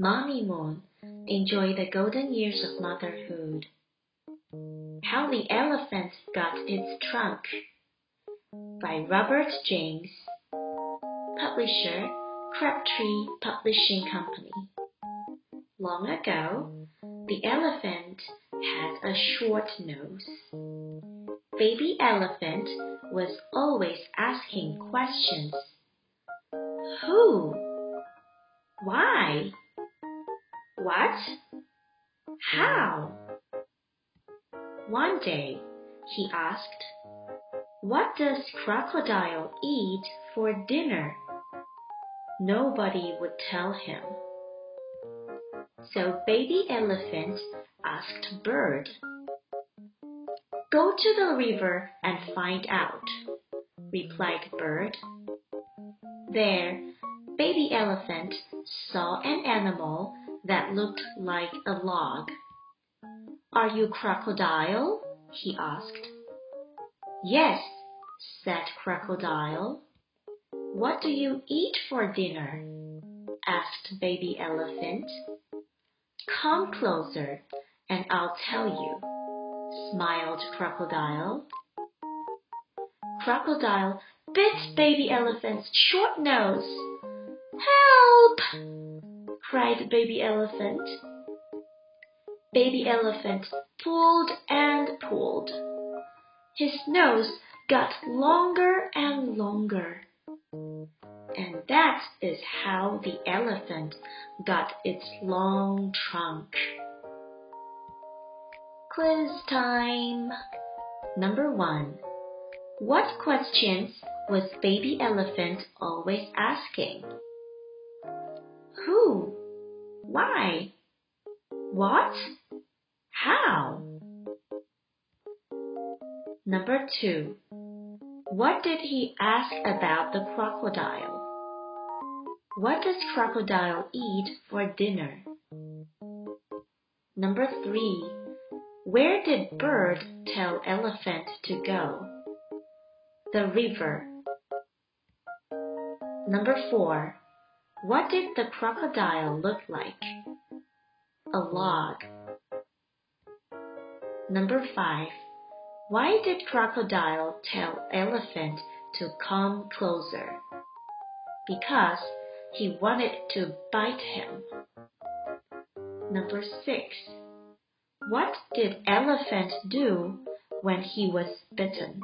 Mommy Moon, Enjoy the Golden Years of Motherhood. How the Elephant Got Its Trunk by Robert James, publisher Crabtree Publishing Company. Long ago, the elephant had a short nose. Baby Elephant was always asking questions. Who? Why? What? How? One day he asked, What does crocodile eat for dinner? Nobody would tell him. So baby elephant asked bird. Go to the river and find out, replied bird. There, baby elephant saw an animal that looked like a log. Are you crocodile? he asked. Yes, said crocodile. What do you eat for dinner? asked baby elephant. Come closer and I'll tell you, smiled crocodile. Crocodile bit baby elephant's short nose. Help! Cried baby elephant. Baby elephant pulled and pulled. His nose got longer and longer. And that is how the elephant got its long trunk. Quiz time! Number one. What questions was baby elephant always asking? Who? Why? What? How? Number two. What did he ask about the crocodile? What does crocodile eat for dinner? Number three. Where did bird tell elephant to go? The river. Number four. What did the crocodile look like? A log. Number five. Why did crocodile tell elephant to come closer? Because he wanted to bite him. Number six. What did elephant do when he was bitten?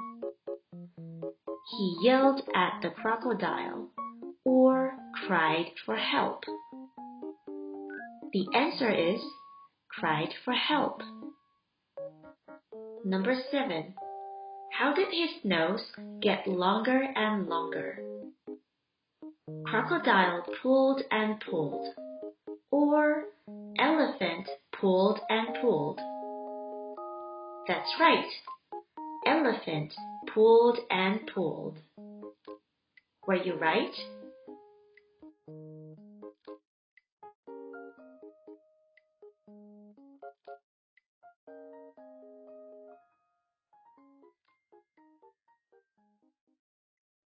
He yelled at the crocodile cried for help. The answer is cried for help. Number seven. How did his nose get longer and longer? Crocodile pulled and pulled. Or elephant pulled and pulled. That's right. Elephant pulled and pulled. Were you right?